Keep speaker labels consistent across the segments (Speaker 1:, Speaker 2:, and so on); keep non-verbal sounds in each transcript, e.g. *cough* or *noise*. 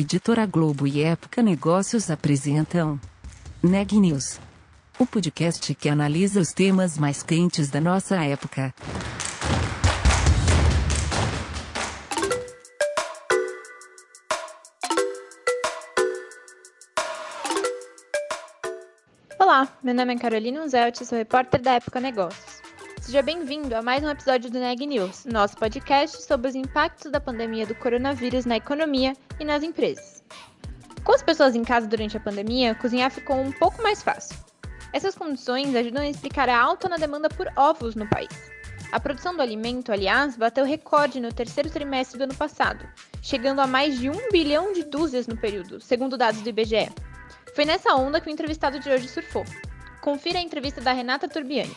Speaker 1: Editora Globo e Época Negócios apresentam Neg News, o podcast que analisa os temas mais quentes da nossa época.
Speaker 2: Olá, meu nome é Carolina Unzelt, sou repórter da Época Negócios. Seja bem-vindo a mais um episódio do Neg News, nosso podcast sobre os impactos da pandemia do coronavírus na economia e nas empresas. Com as pessoas em casa durante a pandemia, cozinhar ficou um pouco mais fácil. Essas condições ajudam a explicar a alta na demanda por ovos no país. A produção do alimento, aliás, bateu recorde no terceiro trimestre do ano passado, chegando a mais de um bilhão de dúzias no período, segundo dados do IBGE. Foi nessa onda que o entrevistado de hoje surfou. Confira a entrevista da Renata Turbiani.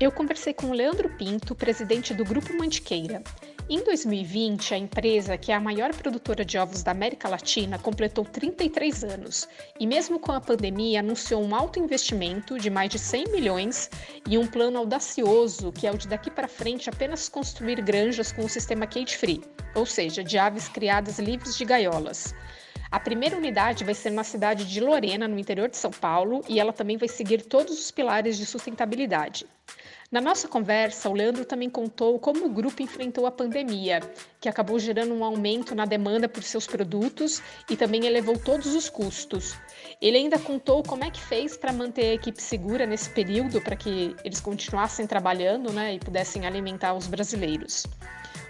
Speaker 3: Eu conversei com o Leandro Pinto, presidente do Grupo Mantiqueira. Em 2020, a empresa, que é a maior produtora de ovos da América Latina, completou 33 anos e, mesmo com a pandemia, anunciou um alto investimento de mais de 100 milhões e um plano audacioso, que é o de daqui para frente apenas construir granjas com o sistema cage-free, ou seja, de aves criadas livres de gaiolas. A primeira unidade vai ser na cidade de Lorena, no interior de São Paulo, e ela também vai seguir todos os pilares de sustentabilidade. Na nossa conversa, o Leandro também contou como o grupo enfrentou a pandemia, que acabou gerando um aumento na demanda por seus produtos e também elevou todos os custos. Ele ainda contou como é que fez para manter a equipe segura nesse período, para que eles continuassem trabalhando né, e pudessem alimentar os brasileiros.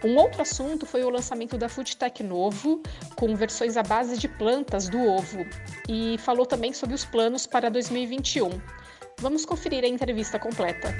Speaker 3: Um outro assunto foi o lançamento da Foodtech Novo, com versões à base de plantas do ovo, e falou também sobre os planos para 2021. Vamos conferir a entrevista completa.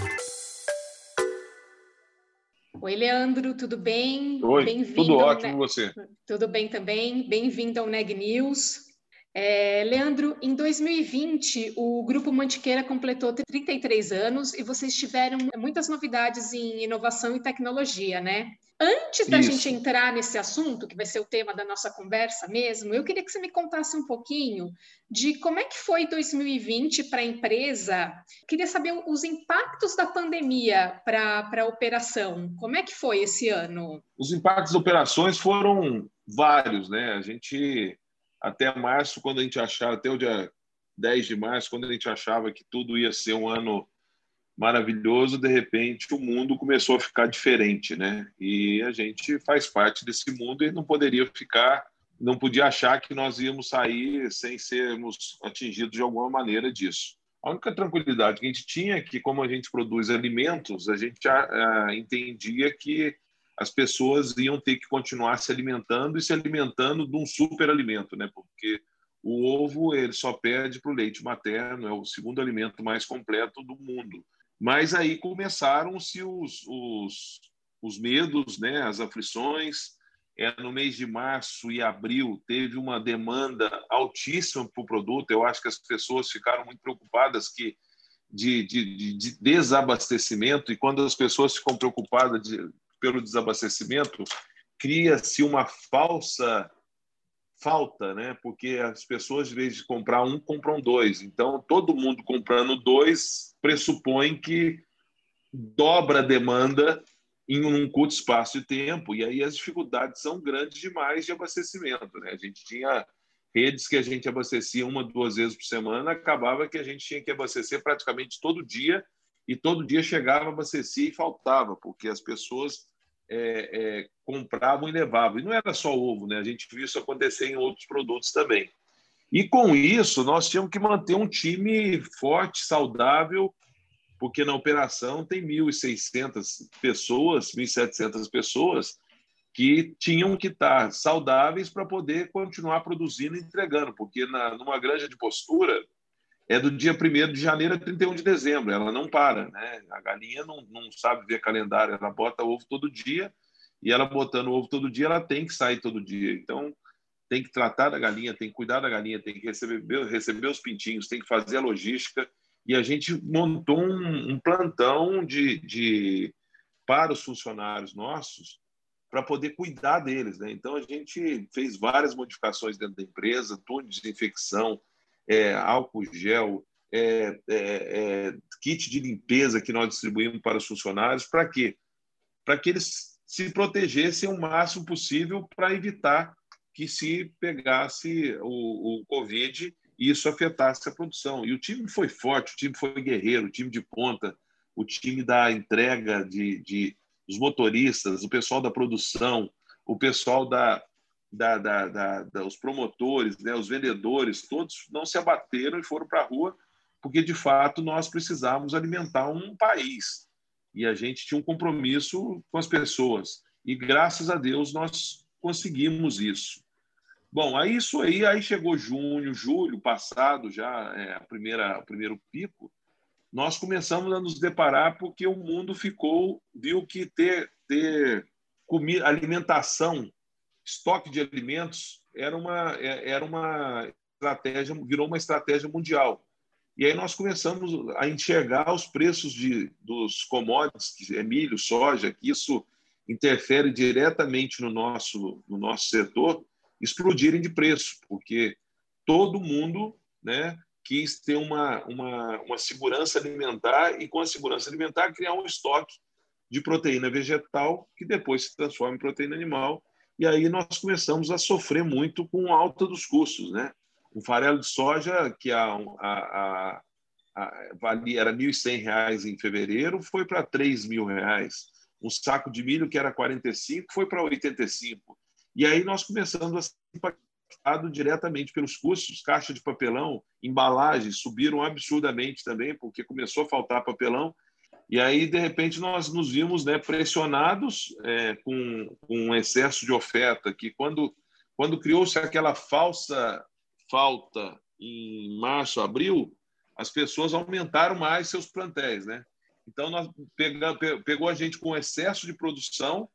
Speaker 3: Oi, Leandro, tudo bem?
Speaker 4: Oi, tudo ótimo, você? *laughs*
Speaker 3: Tudo bem também. Bem-vindo ao Neg News. É, Leandro, em 2020, o Grupo Mantiqueira completou 33 anos e vocês tiveram muitas novidades em inovação e tecnologia, né? Antes da Isso. gente entrar nesse assunto, que vai ser o tema da nossa conversa mesmo, eu queria que você me contasse um pouquinho de como é que foi 2020 para a empresa. Queria saber os impactos da pandemia para a operação. Como é que foi esse ano?
Speaker 4: Os impactos das operações foram vários, né? A gente até março, quando a gente achava, até o dia 10 de março, quando a gente achava que tudo ia ser um ano maravilhoso, de repente o mundo começou a ficar diferente, né? E a gente faz parte desse mundo e não poderia ficar, não podia achar que nós íamos sair sem sermos atingidos de alguma maneira disso. A única tranquilidade que a gente tinha é que, como a gente produz alimentos, a gente a, a, entendia que as pessoas iam ter que continuar se alimentando e se alimentando de um superalimento, né? Porque o ovo ele só perde para o leite materno, é o segundo alimento mais completo do mundo. Mas aí começaram-se os, os, os medos, né? as aflições. É, no mês de março e abril teve uma demanda altíssima para o produto. Eu acho que as pessoas ficaram muito preocupadas que de, de, de desabastecimento, e quando as pessoas ficam preocupadas de, pelo desabastecimento, cria-se uma falsa falta, né? Porque as pessoas, em vez de comprar um, compram dois. Então, todo mundo comprando dois pressupõe que dobra a demanda em um curto espaço de tempo. E aí as dificuldades são grandes demais de abastecimento. Né? A gente tinha redes que a gente abastecia uma, duas vezes por semana, acabava que a gente tinha que abastecer praticamente todo dia, e todo dia chegava, abastecia e faltava, porque as pessoas é, é, compravam e levavam. E não era só ovo, né? A gente viu isso acontecer em outros produtos também. E com isso, nós tínhamos que manter um time forte, saudável, porque na operação tem 1.600 pessoas, 1.700 pessoas que tinham que estar saudáveis para poder continuar produzindo e entregando, porque na, numa granja de postura, é do dia 1 de janeiro a 31 de dezembro, ela não para. Né? A galinha não, não sabe ver calendário, ela bota ovo todo dia, e ela botando ovo todo dia, ela tem que sair todo dia. Então, tem que tratar da galinha, tem que cuidar da galinha, tem que receber, receber os pintinhos, tem que fazer a logística. E a gente montou um, um plantão de, de, para os funcionários nossos para poder cuidar deles. Né? Então, a gente fez várias modificações dentro da empresa, túnel de desinfecção, é, álcool gel, é, é, é, kit de limpeza que nós distribuímos para os funcionários. Para quê? Para que eles se protegessem o máximo possível para evitar que se pegasse o, o Covid e isso afetasse a produção. E o time foi forte, o time foi guerreiro, o time de ponta, o time da entrega de, de os motoristas, o pessoal da produção, o pessoal da, da, da, da, da os promotores, né, os vendedores, todos não se abateram e foram para a rua, porque de fato nós precisávamos alimentar um país e a gente tinha um compromisso com as pessoas. E graças a Deus nós conseguimos isso. Bom, aí isso aí, aí chegou junho, julho passado, já é, a primeira, o primeiro pico, nós começamos a nos deparar porque o mundo ficou, viu que ter, ter comida, alimentação, estoque de alimentos era uma, é, era uma estratégia, virou uma estratégia mundial. E aí nós começamos a enxergar os preços de, dos commodities, que é milho, soja, que isso interfere diretamente no nosso, no nosso setor, explodirem de preço, porque todo mundo né, quis ter uma, uma, uma segurança alimentar e, com a segurança alimentar, criar um estoque de proteína vegetal que depois se transforma em proteína animal. E aí nós começamos a sofrer muito com a alta dos custos. Né? O farelo de soja, que a, a, a, valia, era R$ 1.100 em fevereiro, foi para R$ 3.000 um saco de milho que era 45 foi para 85. E aí nós começamos a ser impactados diretamente pelos custos, caixa de papelão, embalagens subiram absurdamente também, porque começou a faltar papelão. E aí, de repente, nós nos vimos né, pressionados é, com, com um excesso de oferta, que quando, quando criou-se aquela falsa falta em março, abril, as pessoas aumentaram mais seus plantéis, né? Então, nós pegou, pegou a gente com excesso de produção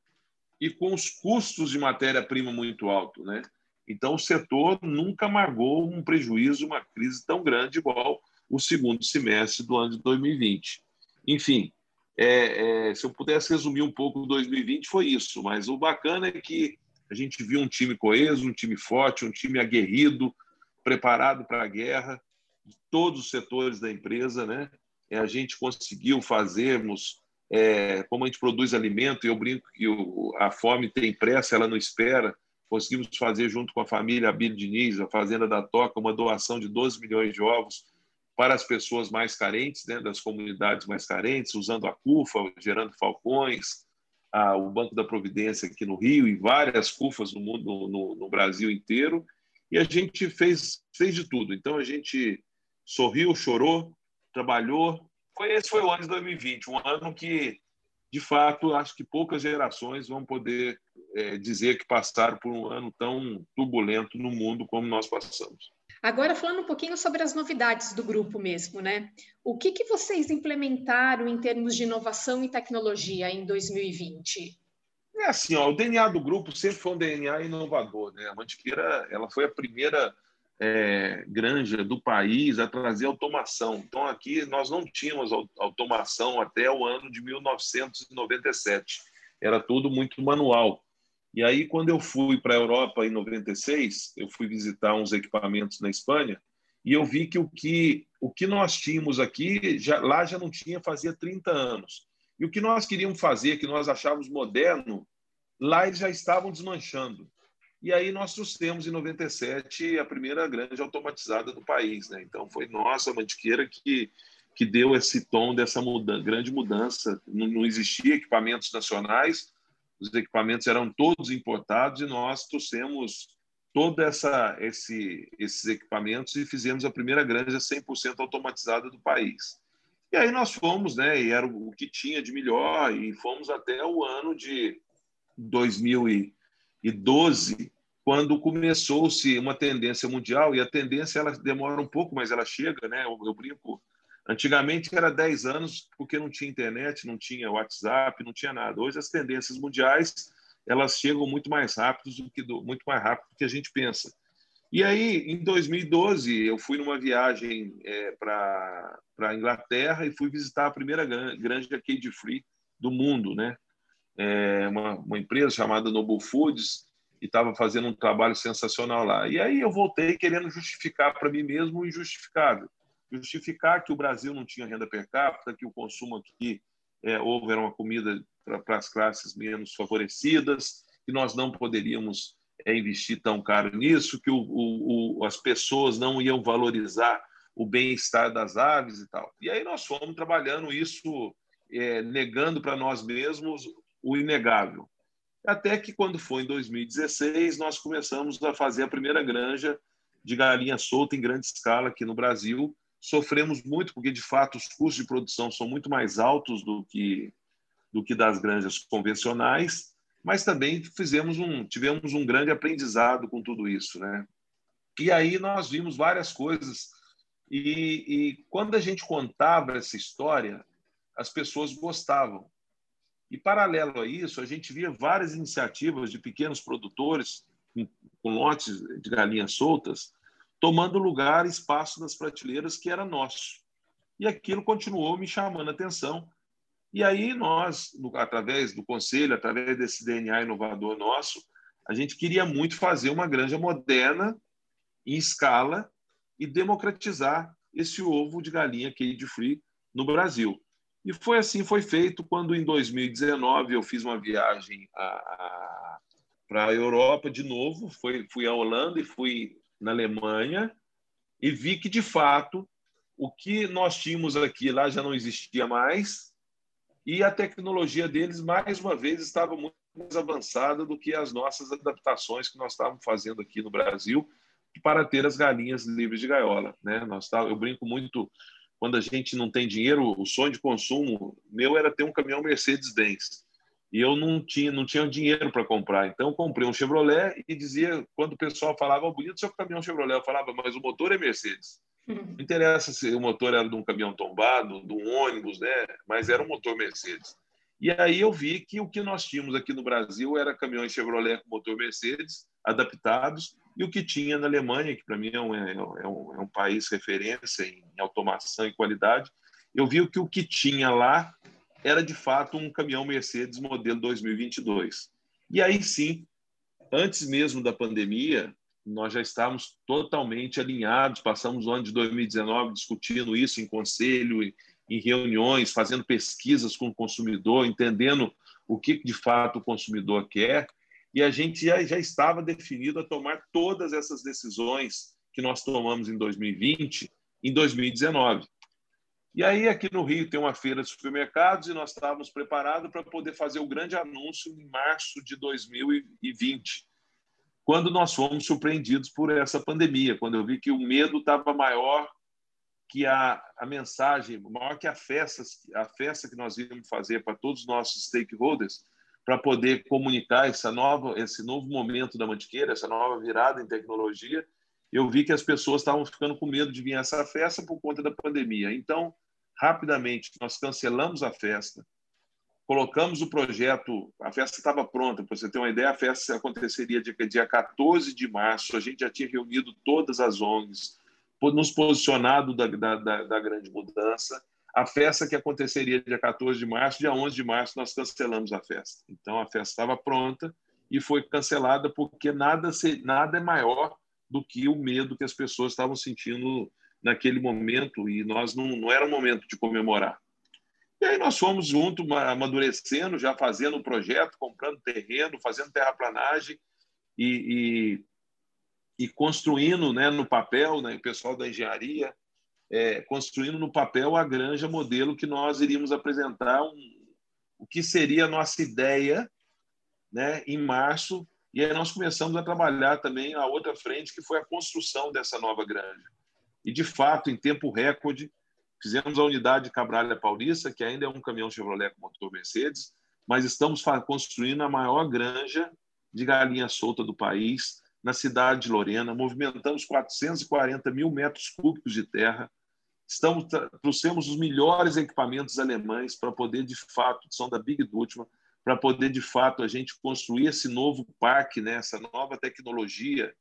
Speaker 4: e com os custos de matéria-prima muito alto. Né? Então, o setor nunca amargou um prejuízo, uma crise tão grande igual o segundo semestre do ano de 2020. Enfim, é, é, se eu pudesse resumir um pouco 2020, foi isso. Mas o bacana é que a gente viu um time coeso, um time forte, um time aguerrido, preparado para a guerra, de todos os setores da empresa, né? É, a gente conseguiu fazermos, é, como a gente produz alimento, e eu brinco que o, a fome tem pressa, ela não espera, conseguimos fazer junto com a família Abílio Diniz, a Fazenda da Toca, uma doação de 12 milhões de ovos para as pessoas mais carentes, né, das comunidades mais carentes, usando a CUFA, gerando falcões, a, o Banco da Providência aqui no Rio e várias CUFAs no, mundo, no, no Brasil inteiro. E a gente fez, fez de tudo. Então, a gente sorriu, chorou, trabalhou. Foi, esse foi o ano de 2020, um ano que, de fato, acho que poucas gerações vão poder é, dizer que passaram por um ano tão turbulento no mundo como nós passamos.
Speaker 3: Agora, falando um pouquinho sobre as novidades do grupo mesmo, né? O que, que vocês implementaram em termos de inovação e tecnologia em 2020?
Speaker 4: É assim, ó, o DNA do grupo sempre foi um DNA inovador. Né? A Mantiqueira ela foi a primeira é, granja do país a trazer automação. Então, aqui nós não tínhamos automação até o ano de 1997. Era tudo muito manual. E aí, quando eu fui para a Europa em 96, eu fui visitar uns equipamentos na Espanha e eu vi que o que, o que nós tínhamos aqui, já, lá já não tinha fazia 30 anos. E o que nós queríamos fazer, que nós achávamos moderno, lá eles já estavam desmanchando. E aí nós trouxemos em 97 a primeira grande automatizada do país. Né? Então foi nossa Mantiqueira que, que deu esse tom dessa grande mudança. Não, não existia equipamentos nacionais, os equipamentos eram todos importados e nós trouxemos toda essa esse, esses equipamentos e fizemos a primeira granja 100% automatizada do país. E aí nós fomos, né, e era o que tinha de melhor e fomos até o ano de 2012 quando começou-se uma tendência mundial, e a tendência ela demora um pouco, mas ela chega, né? Eu, eu, brinco. Antigamente era 10 anos porque não tinha internet, não tinha WhatsApp, não tinha nada. Hoje as tendências mundiais elas chegam muito mais rápido do que do, muito mais rápido do que a gente pensa. E aí, em 2012, eu fui numa viagem é, para a Inglaterra e fui visitar a primeira granja cage free do mundo, né? É uma, uma empresa chamada Noble Foods e estava fazendo um trabalho sensacional lá. E aí eu voltei querendo justificar para mim mesmo o injustificável. Justificar que o Brasil não tinha renda per capita, que o consumo aqui é, houve era uma comida para as classes menos favorecidas, que nós não poderíamos é, investir tão caro nisso, que o, o, o, as pessoas não iam valorizar o bem-estar das aves e tal. E aí nós fomos trabalhando isso, é, negando para nós mesmos o inegável. Até que, quando foi em 2016, nós começamos a fazer a primeira granja de galinha solta em grande escala aqui no Brasil. Sofremos muito, porque, de fato, os custos de produção são muito mais altos do que, do que das granjas convencionais, mas também fizemos um, tivemos um grande aprendizado com tudo isso. Né? E aí nós vimos várias coisas. E, e quando a gente contava essa história, as pessoas gostavam. E, paralelo a isso, a gente via várias iniciativas de pequenos produtores com, lotes de galinhas soltas tomando lugar, espaço nas prateleiras que era nosso. E aquilo continuou me chamando a atenção. E aí nós, através do conselho, através desse DNA inovador nosso, a gente queria muito fazer uma granja moderna, em escala, e democratizar esse ovo de galinha cage free no Brasil. E foi assim, foi feito quando em 2019 eu fiz uma viagem para a Europa de novo, foi, fui à Holanda e fui na Alemanha e vi que de fato o que nós tínhamos aqui lá já não existia mais e a tecnologia deles mais uma vez estava muito mais avançada do que as nossas adaptações que nós estávamos fazendo aqui no Brasil para ter as galinhas livres de gaiola, né? Nós tá, eu brinco muito quando a gente não tem dinheiro, o sonho de consumo meu era ter um caminhão Mercedes-Benz. E eu não tinha, não tinha dinheiro para comprar. Então, eu comprei um Chevrolet e dizia, quando o pessoal falava, oh, bonito seu caminhão Chevrolet, eu falava, mas o motor é Mercedes. Não interessa se o motor era de um caminhão tombado, de um ônibus, né? mas era um motor Mercedes. E aí eu vi que o que nós tínhamos aqui no Brasil era caminhões Chevrolet com motor Mercedes, adaptados, e o que tinha na Alemanha, que para mim é um, é, um, é um, país referência em automação e qualidade, eu vi que o que tinha lá era de fato um caminhão Mercedes modelo 2022. E aí sim, antes mesmo da pandemia, nós já estávamos totalmente alinhados, passamos o ano de 2019 discutindo isso em conselho, em reuniões, fazendo pesquisas com o consumidor, entendendo o que de fato o consumidor quer e a gente já, já estava definido a tomar todas essas decisões que nós tomamos em 2020, em 2019. E aí, aqui no Rio, tem uma feira de supermercados e nós estávamos preparados para poder fazer o grande anúncio em março de 2020, quando nós fomos surpreendidos por essa pandemia, quando eu vi que o medo estava maior que a, a mensagem, maior que a festa, a festa que nós íamos fazer para todos os nossos stakeholders, para poder comunicar essa nova, esse novo momento da Mantiqueira, essa nova virada em tecnologia, eu vi que as pessoas estavam ficando com medo de vir a essa festa por conta da pandemia. Então, rapidamente, nós cancelamos a festa, colocamos o projeto, a festa estava pronta, para você ter uma ideia, a festa aconteceria dia, dia 14 de março, a gente já tinha reunido todas as ONGs, nos posicionado da, da, da grande mudança, a festa que aconteceria dia 14 de março, dia 11 de março, nós cancelamos a festa. Então, a festa estava pronta e foi cancelada porque nada, nada é maior do que o medo que as pessoas estavam sentindo naquele momento e nós não, não era o momento de comemorar. E aí nós fomos juntos, amadurecendo, já fazendo o projeto, comprando terreno, fazendo terraplanagem e, e, e construindo né, no papel, né, o pessoal da engenharia, é, construindo no papel a granja modelo que nós iríamos apresentar um, o que seria a nossa ideia né, em março. E aí nós começamos a trabalhar também a outra frente, que foi a construção dessa nova granja. E, de fato, em tempo recorde, fizemos a unidade Cabralha Paulista, que ainda é um caminhão Chevrolet com motor Mercedes, mas estamos construindo a maior granja de galinha solta do país, na cidade de Lorena, movimentamos 440 mil metros cúbicos de terra, estamos trouxemos os melhores equipamentos alemães para poder de fato são da Big Dutchman para poder de fato a gente construir esse novo parque, né, essa nova tecnologia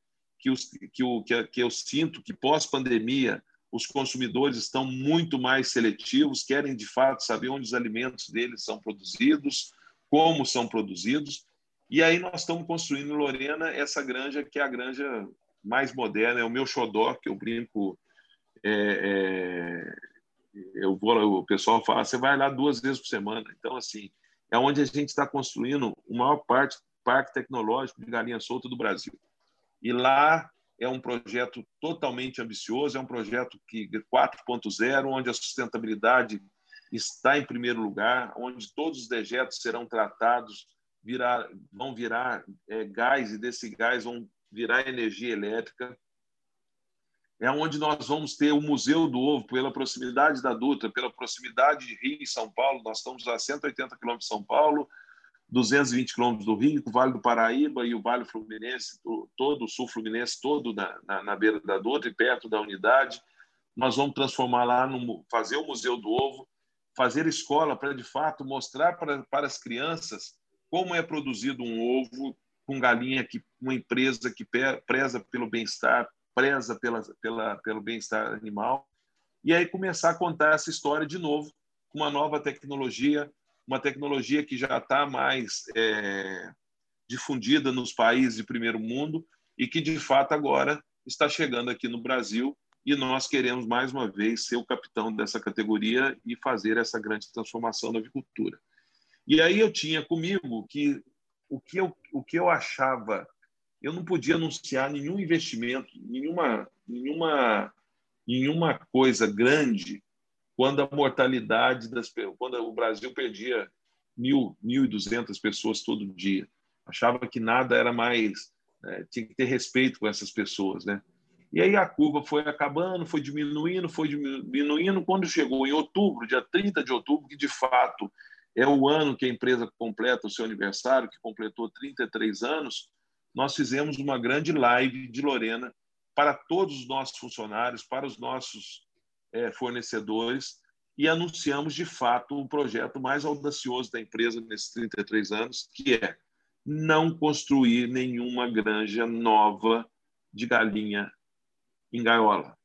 Speaker 4: que, os, que, o, que, que eu sinto que pós pandemia os consumidores estão muito mais seletivos, querem de fato saber onde os alimentos deles são produzidos, como são produzidos, e aí nós estamos construindo em Lorena essa granja que é a granja mais moderna, é o meu xodó, que eu brinco. É, é, eu vou, o pessoal fala, você vai lá duas vezes por semana. Então, assim, é onde a gente está construindo a maior parte parque tecnológico de galinha solta do Brasil. E lá é um projeto totalmente ambicioso, é um projeto que 4.0, onde a sustentabilidade está em primeiro lugar, onde todos os dejetos serão tratados, virar, vão virar é, gás e desse gás vão virar energia elétrica. É onde nós vamos ter o Museu do Ovo, pela proximidade da Dutra, pela proximidade de Rio e São Paulo. Nós estamos a 180 quilômetros de São Paulo, 220 quilômetros do Rio, o Vale do Paraíba e o Vale Fluminense, todo o sul fluminense, todo na, na, na beira da Dutra e perto da unidade. Nós vamos transformar lá, no, fazer o Museu do Ovo, fazer escola para, de fato, mostrar para, para as crianças como é produzido um ovo com galinha, que uma empresa que preza pelo bem-estar, preza pela, pela, pelo bem-estar animal, e aí começar a contar essa história de novo, com uma nova tecnologia, uma tecnologia que já está mais é, difundida nos países de primeiro mundo e que, de fato, agora está chegando aqui no Brasil e nós queremos, mais uma vez, ser o capitão dessa categoria e fazer essa grande transformação da avicultura. E aí eu tinha comigo que o que eu, o que eu achava, eu não podia anunciar nenhum investimento, nenhuma, nenhuma, nenhuma coisa grande quando a mortalidade das quando o Brasil perdia mil, mil e duzentas pessoas todo dia. Achava que nada era mais, é, tinha que ter respeito com essas pessoas, né? E aí a curva foi acabando, foi diminuindo, foi diminuindo. Quando chegou em outubro, dia 30 de outubro, que de fato é o ano que a empresa completa o seu aniversário, que completou 33 anos, nós fizemos uma grande live de Lorena para todos os nossos funcionários, para os nossos fornecedores, e anunciamos de fato o projeto mais audacioso da empresa nesses 33 anos, que é não construir nenhuma granja nova de galinha em gaiola.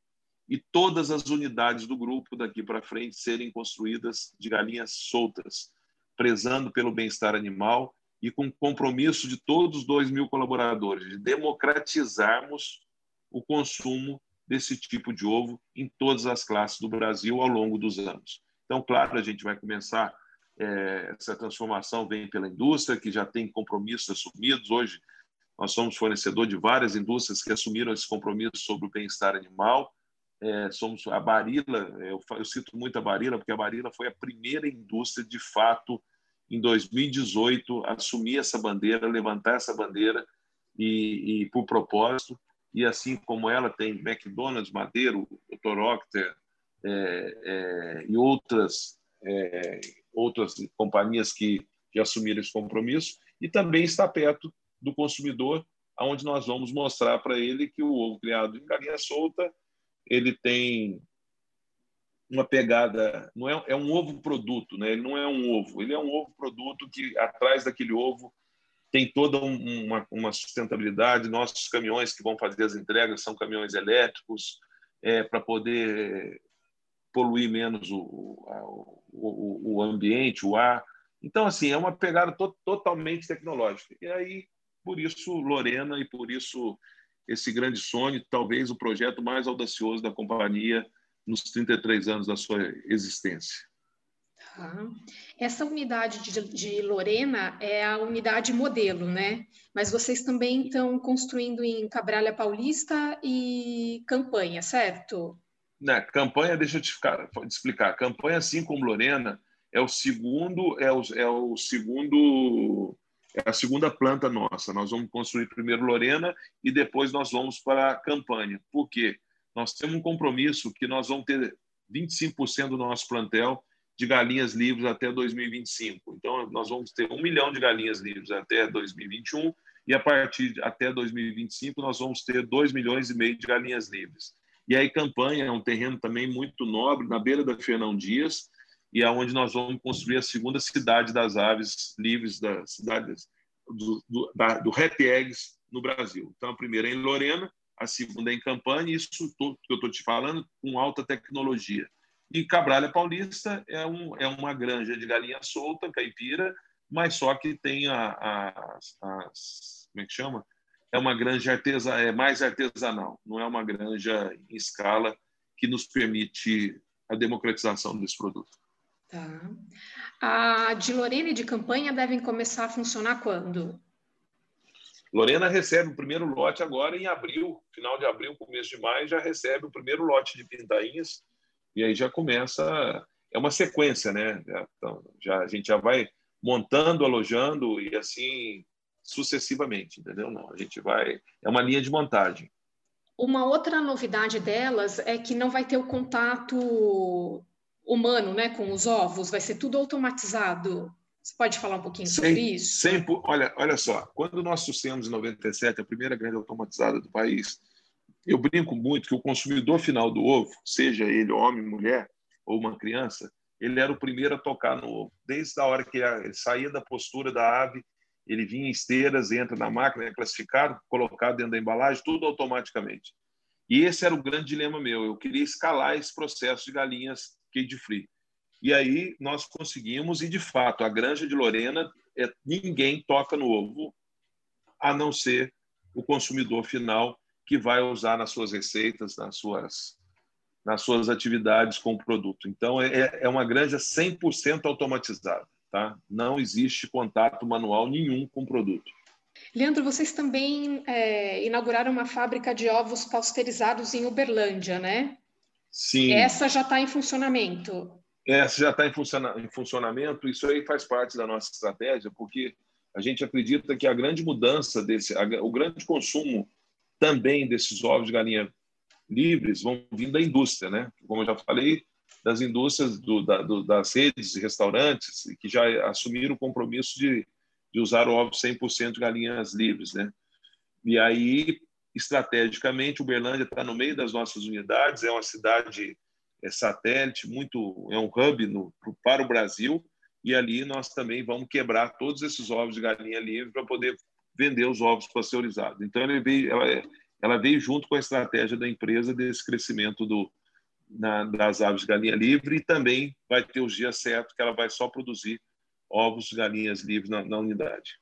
Speaker 4: E todas as unidades do grupo daqui para frente serem construídas de galinhas soltas, prezando pelo bem-estar animal e com compromisso de todos os 2 mil colaboradores, de democratizarmos o consumo desse tipo de ovo em todas as classes do Brasil ao longo dos anos. Então, claro, a gente vai começar, é, essa transformação vem pela indústria, que já tem compromissos assumidos. Hoje, nós somos fornecedor de várias indústrias que assumiram esse compromisso sobre o bem-estar animal. É, somos a Barilla, eu, eu, cito muito a Barilla, porque a Barilla foi a primeira indústria, de fato, em 2018, assumir essa bandeira, levantar essa bandeira e, e por propósito. E assim como ela tem McDonald's, Madeiro, Dr. Octer é, é, e outras, é, outras companhias que, que assumiram esse compromisso, e também está perto do consumidor, onde nós vamos mostrar para ele que o ovo criado em galinha solta ele tem uma pegada, não é, é um ovo produto, né? Ele não é um ovo, ele é um ovo produto que atrás daquele ovo tem toda uma, uma sustentabilidade. Nossos caminhões que vão fazer as entregas são caminhões elétricos é, para poder poluir menos o, o, o ambiente, o ar. Então, assim, é uma pegada to totalmente tecnológica. E aí por isso, Lorena, e por isso esse grande sonho, talvez o projeto mais audacioso da companhia nos 33 anos da sua existência.
Speaker 3: Tá. Essa unidade de, de, Lorena é a unidade modelo, né? Mas vocês também estão construindo em Cabralha Paulista e Campanha, certo?
Speaker 4: Né, campanha, deixa eu te, ficar, te explicar. Campanha, assim como Lorena, é o segundo, é o, é o segundo é a segunda planta nossa. Nós vamos construir primeiro Lorena e depois nós vamos para a campanha. Por quê? Nós temos um compromisso que nós vamos ter 25% do nosso plantel de galinhas livres até 2025. Então, nós vamos ter um milhão de galinhas livres até 2021 e a partir de, até 2025 nós vamos ter 2 milhões e meio de galinhas livres. E aí, campanha é um terreno também muito nobre, na beira da Fernão Dias, e aonde nós vamos construir a segunda cidade das aves livres das cidades do, da, Happy Eggs no Brasil. Então, a primeira é em Lorena, a segunda é em Campanha, isso tudo que eu estou te falando com alta tecnologia. E Cabralha Paulista é, um, é uma granja de galinha solta, caipira, mas só que tem a, a, as, como é que chama? É uma granja artesa, é mais artesanal, não é uma granja em escala que nos permite a democratização desse produto.
Speaker 3: Tá. A de Lorena e de campanha devem começar a funcionar quando?
Speaker 4: Lorena recebe o primeiro lote agora em abril, final de abril, começo de maio, já recebe o primeiro lote de pintainhas e aí já começa é uma sequência, né? Então, já a gente já vai montando, alojando e assim sucessivamente, entendeu? Não, a gente vai é uma linha de montagem.
Speaker 3: Uma outra novidade delas é que não vai ter o contato humano, né, com os ovos, vai ser tudo automatizado. Você pode falar um pouquinho sobre isso?
Speaker 4: Sempre, olha, olha só, quando nós trouxemos em 97 a primeira grande automatizada do país, eu brinco muito que o consumidor final do ovo, seja ele homem, mulher ou uma criança, ele era o primeiro a tocar no ovo. Desde a hora que ele saía da postura da ave, ele vinha em esteiras, entra na máquina, é classificado, colocado dentro da embalagem, tudo automaticamente. E esse era o grande dilema meu. Eu queria escalar esse processo de galinhas cage free. E aí nós conseguimos, e de fato, a granja de Lorena, é, ninguém toca no ovo, a não ser o consumidor final que vai usar nas suas receitas, nas suas, nas suas atividades com o produto. Então, é, é uma granja 100% automatizada. Tá? Não existe contato manual nenhum com o produto.
Speaker 3: Leandro, vocês também é, inauguraram uma fábrica de ovos pasteurizados em Uberlândia, né?
Speaker 4: Sim.
Speaker 3: Essa já está em funcionamento.
Speaker 4: Essa já está em, funciona em funcionamento. Isso aí faz parte da nossa estratégia, porque a gente acredita que a grande mudança desse, a, o grande consumo também desses ovos de galinha livres vão vir da indústria, né? Como eu já falei, das indústrias do, da, do, das redes de restaurantes que já assumiram o compromisso de, de usar o ovo 100% de galinhas livres, né? E aí estrategicamente, Uberlândia está no meio das nossas unidades, é uma cidade é satélite, muito é um hub no, para o Brasil, e ali nós também vamos quebrar todos esses ovos de galinha livre para poder vender os ovos pasteurizados. Então, veio, ela, ela veio junto com a estratégia da empresa desse crescimento do, na, das aves de galinha livre e também vai ter os dias certos que ela vai só produzir ovos de galinhas livres na, na unidade.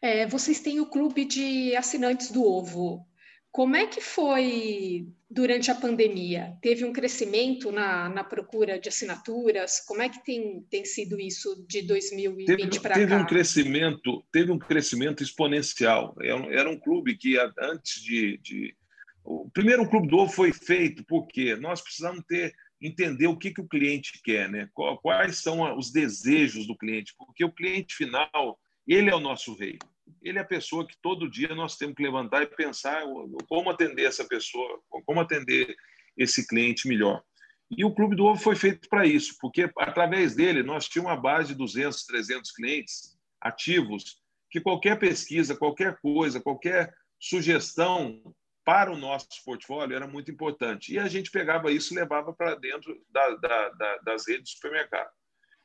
Speaker 3: É, vocês têm o clube de assinantes do ovo. Como é que foi durante a pandemia? Teve um crescimento na, na procura de assinaturas? Como é que tem, tem sido isso de 2020 para cá?
Speaker 4: Teve um crescimento, teve um crescimento exponencial. Era, é era um clube que antes de, de, o primeiro clube do ovo foi feito porque nós precisamos ter entender o que, que o cliente quer, né? Quais são os desejos do cliente, porque o cliente final ele é o nosso rei ele é a pessoa que todo dia nós temos que levantar e pensar como atender essa pessoa, como atender esse cliente melhor. E o Clube do Ovo foi feito para isso, porque através dele nós tínhamos uma base de 200, 300 clientes ativos que qualquer pesquisa, qualquer coisa, qualquer sugestão para o nosso portfólio era muito importante. E a gente pegava isso e levava para dentro da, da, da, das redes de supermercado.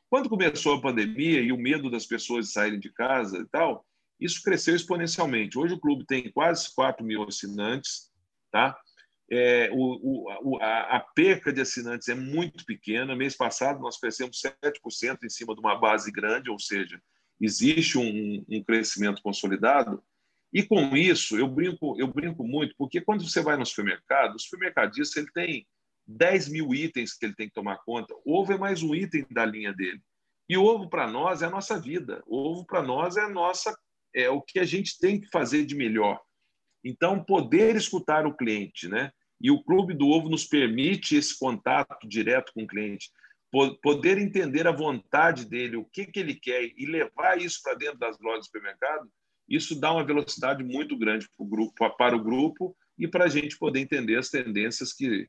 Speaker 4: Quando começou a pandemia e o medo das pessoas saírem de casa e tal, isso cresceu exponencialmente. Hoje o clube tem quase 4 mil assinantes, tá? É, o, o, a, a, perca de assinantes é muito pequena. Mês passado nós crescemos 7% em cima de uma base grande, ou seja, existe um, um, crescimento consolidado. E com isso, eu brinco, eu brinco muito, porque quando você vai no supermercado, o supermercadista ele tem 10 mil itens que ele tem que tomar conta. Ovo é mais um item da linha dele. E ovo para nós é a nossa vida. Ovo para nós é a nossa é o que a gente tem que fazer de melhor. Então, poder escutar o cliente, né? E o Clube do Ovo nos permite esse contato direto com o cliente, poder entender a vontade dele, o que, que ele quer e levar isso para dentro das lojas de supermercado, isso dá uma velocidade muito grande para o grupo, para o grupo e para a gente poder entender as tendências que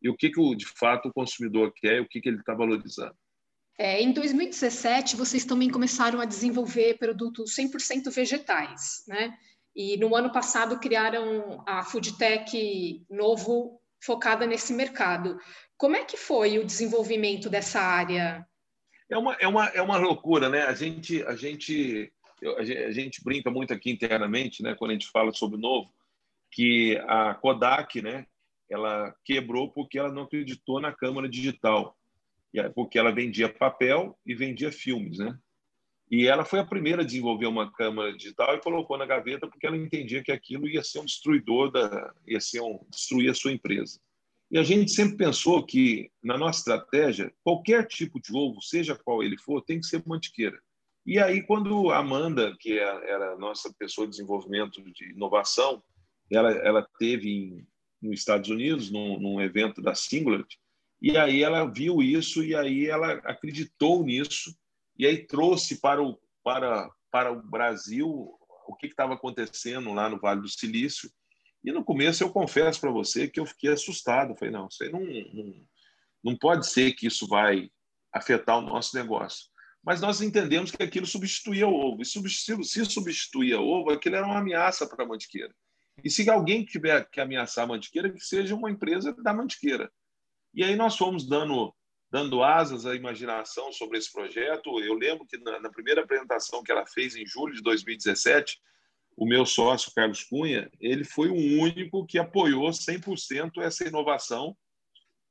Speaker 4: e o que, que de fato o consumidor quer e o que, que ele está valorizando.
Speaker 3: É, em 2017, vocês também começaram a desenvolver produtos 100% vegetais, né? E no ano passado criaram a Foodtech Novo focada nesse mercado. Como é que foi o desenvolvimento dessa área?
Speaker 4: É uma, é uma, é uma loucura, né? A gente, a gente, a gente brinca muito aqui internamente, né? Quando a gente fala sobre novo, que a Kodak, né? Ela quebrou porque ela não acreditou na câmera digital porque ela vendia papel e vendia filmes, né? E ela foi a primeira a desenvolver uma câmera digital e colocou na gaveta porque ela entendia que aquilo ia ser um destruidor da, ia ser um destruir a sua empresa. E a gente sempre pensou que na nossa estratégia qualquer tipo de ovo, seja qual ele for, tem que ser mantiqueira. E aí, quando a Amanda, que é, era a nossa pessoa de desenvolvimento de inovação, ela, ela teve em, nos Estados Unidos, num, num evento da Singularity, e aí ela viu isso e aí ela acreditou nisso e aí trouxe para o, para, para o Brasil o que estava acontecendo lá no Vale do Silício. E no começo eu confesso para você que eu fiquei assustado. Falei, não, isso aí não, não, não pode ser que isso vai afetar o nosso negócio. Mas nós entendemos que aquilo substituía o ovo. E se substituía o ovo, aquilo era uma ameaça para a mantiqueira. E se alguém tiver que ameaçar a mantiqueira, que seja uma empresa da mantiqueira. E aí nós fomos dando dando asas à imaginação sobre esse projeto. Eu lembro que na, na, primeira apresentação que ela fez em julho de 2017, o meu sócio Carlos Cunha, ele foi o único que apoiou 100% essa inovação.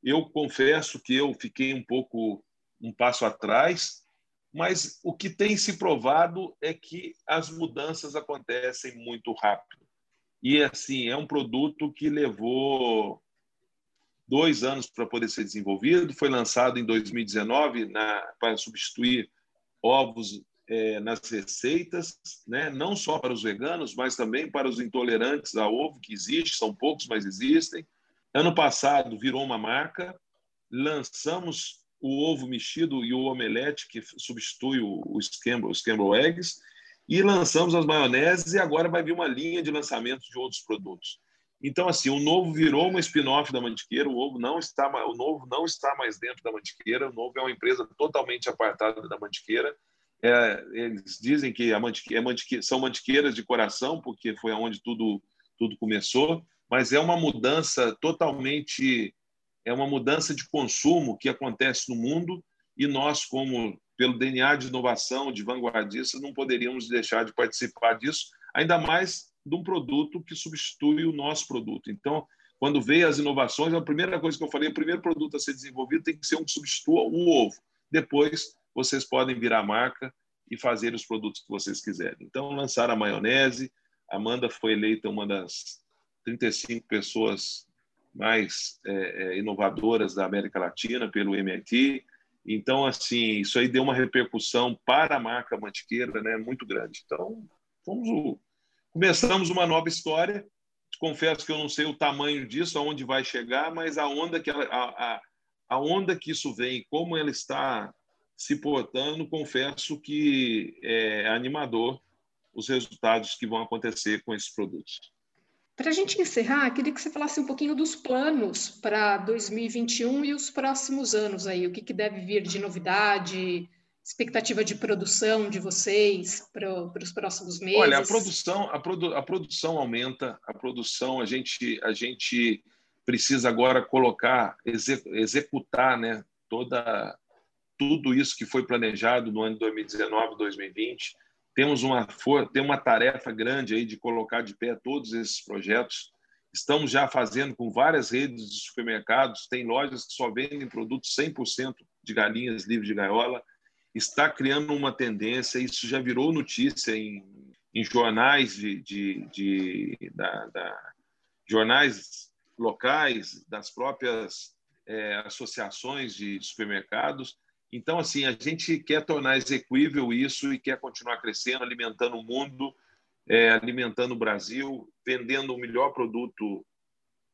Speaker 4: Eu confesso que eu fiquei um pouco um passo atrás, mas o que tem se provado é que as mudanças acontecem muito rápido. E assim, é um produto que levou dois anos para poder ser desenvolvido. Foi lançado em 2019 na, para substituir ovos é, nas receitas, né? não só para os veganos, mas também para os intolerantes a ovo, que existe, são poucos, mas existem. Ano passado virou uma marca, lançamos o ovo mexido e o omelete, que substitui o, o, scramble, o scramble eggs, e lançamos as maioneses, e agora vai vir uma linha de lançamento de outros produtos. Então, assim, o novo virou uma spin-off da Mantiqueira, o ovo não está, o novo não está mais dentro da Mantiqueira, o novo é uma empresa totalmente apartada da Mantiqueira. É, eles dizem que a mantiqueira, é mantiqueira, são mantiqueiras de coração, porque foi aonde tudo, tudo começou, mas é uma mudança totalmente, é uma mudança de consumo que acontece no mundo e nós, como pelo DNA de inovação, de vanguardistas, não poderíamos deixar de participar disso, ainda mais de um produto que substitui o nosso produto. Então, quando veio as inovações, a primeira coisa que eu falei, o primeiro produto a ser desenvolvido tem que ser um que substitua o ovo. Depois, vocês podem virar marca e fazer os produtos que vocês quiserem. Então, lançaram a maionese. Amanda foi eleita uma das 35 pessoas mais é, é, inovadoras da América Latina pelo MIT. Então, assim, isso aí deu uma repercussão para a marca Mantiqueira né, muito grande. Então, fomos o, Começamos uma nova história. Confesso que eu não sei o tamanho disso, aonde vai chegar, mas a onda que, ela, a, a onda que isso vem, como ela está se portando, confesso que é animador os resultados que vão acontecer com esses produtos.
Speaker 3: Para a gente encerrar, queria que você falasse um pouquinho dos planos para 2021 e os próximos anos aí, o que, que deve vir de novidade, expectativa de produção de vocês para, os próximos meses?
Speaker 4: Olha, a produção, a, produ, a produção aumenta, a produção, a gente, a gente precisa agora colocar, executar né, toda, tudo isso que foi planejado no ano de 2019, 2020. Temos uma, tem uma tarefa grande aí de colocar de pé todos esses projetos. Estamos já fazendo com várias redes de supermercados, tem lojas que só vendem produtos 100% de galinhas livres de gaiola está criando uma tendência, isso já virou notícia em, em jornais de, de, de da, da, jornais locais, das próprias é, associações de supermercados. Então, assim, a gente quer tornar execuível isso e quer continuar crescendo, alimentando o mundo, é, alimentando o Brasil, vendendo o melhor produto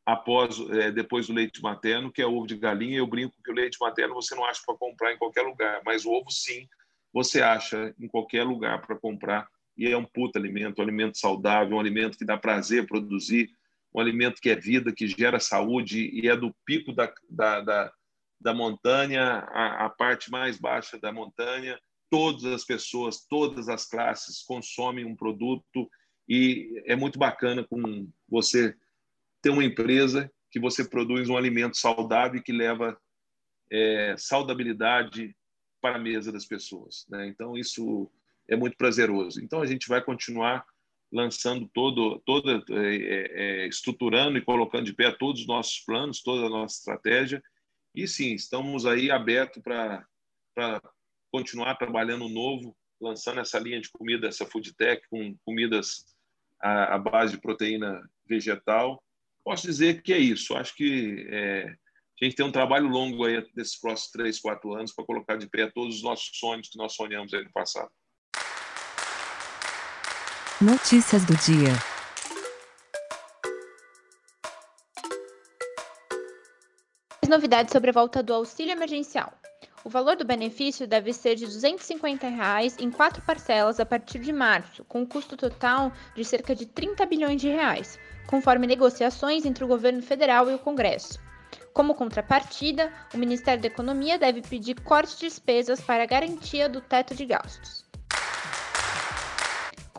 Speaker 4: após é, depois do leite materno, que é ovo de galinha. Eu brinco que o leite materno você não acha para comprar em qualquer lugar, mas o ovo sim você acha em qualquer lugar para comprar e é um puta alimento, um alimento saudável, um alimento que dá prazer produzir, um alimento que é vida, que gera saúde e é do pico da, da, da, da montanha à, à parte mais baixa da montanha. Todas as pessoas, todas as classes consomem um produto e é muito bacana com você ter uma empresa que você produz um alimento saudável e que leva é, saudabilidade para a mesa das pessoas. Né? Então, isso é muito prazeroso. Então, a gente vai continuar lançando todo, toda, é, é, é, estruturando e colocando de pé todos os nossos planos, toda a nossa estratégia. E sim, estamos aí abertos para continuar trabalhando novo, lançando essa linha de comida, essa food tech com comidas à, à base de proteína vegetal posso dizer que é isso. Acho que é, a gente tem um trabalho longo aí desses próximos três, quatro anos para colocar de pé todos os nossos sonhos que nós sonhamos aí no passado.
Speaker 1: Notícias do dia.
Speaker 2: Novidades sobre a volta do auxílio emergencial. O valor do benefício deve ser de 250 reais em quatro parcelas a partir de março, com um custo total de cerca de 30 bilhões de reais, conforme negociações entre o governo federal e o Congresso. Como contrapartida, o Ministério da Economia deve pedir corte de despesas para garantia do teto de gastos.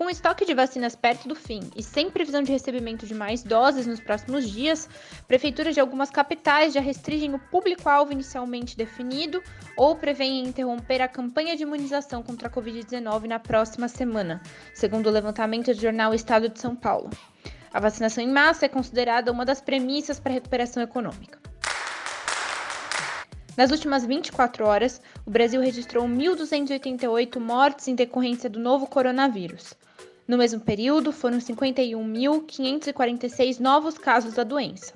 Speaker 2: Com o estoque de vacinas perto do fim e sem previsão de recebimento de mais doses nos próximos dias, prefeituras de algumas capitais já restringem o público-alvo inicialmente definido ou prevêem interromper a campanha de imunização contra a Covid-19 na próxima semana, segundo o levantamento do jornal Estado de São Paulo. A vacinação em massa é considerada uma das premissas para a recuperação econômica. Nas últimas 24 horas, o Brasil registrou 1.288 mortes em decorrência do novo coronavírus. No mesmo período, foram 51.546 novos casos da doença.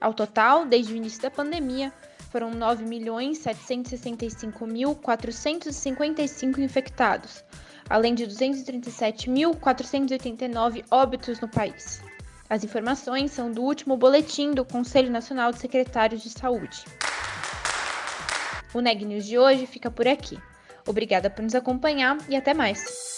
Speaker 2: Ao total, desde o início da pandemia, foram 9.765.455 infectados, além de 237.489 óbitos no país. As informações são do último boletim do Conselho Nacional de Secretários de Saúde. O Neg News de hoje fica por aqui. Obrigada por nos acompanhar e até mais.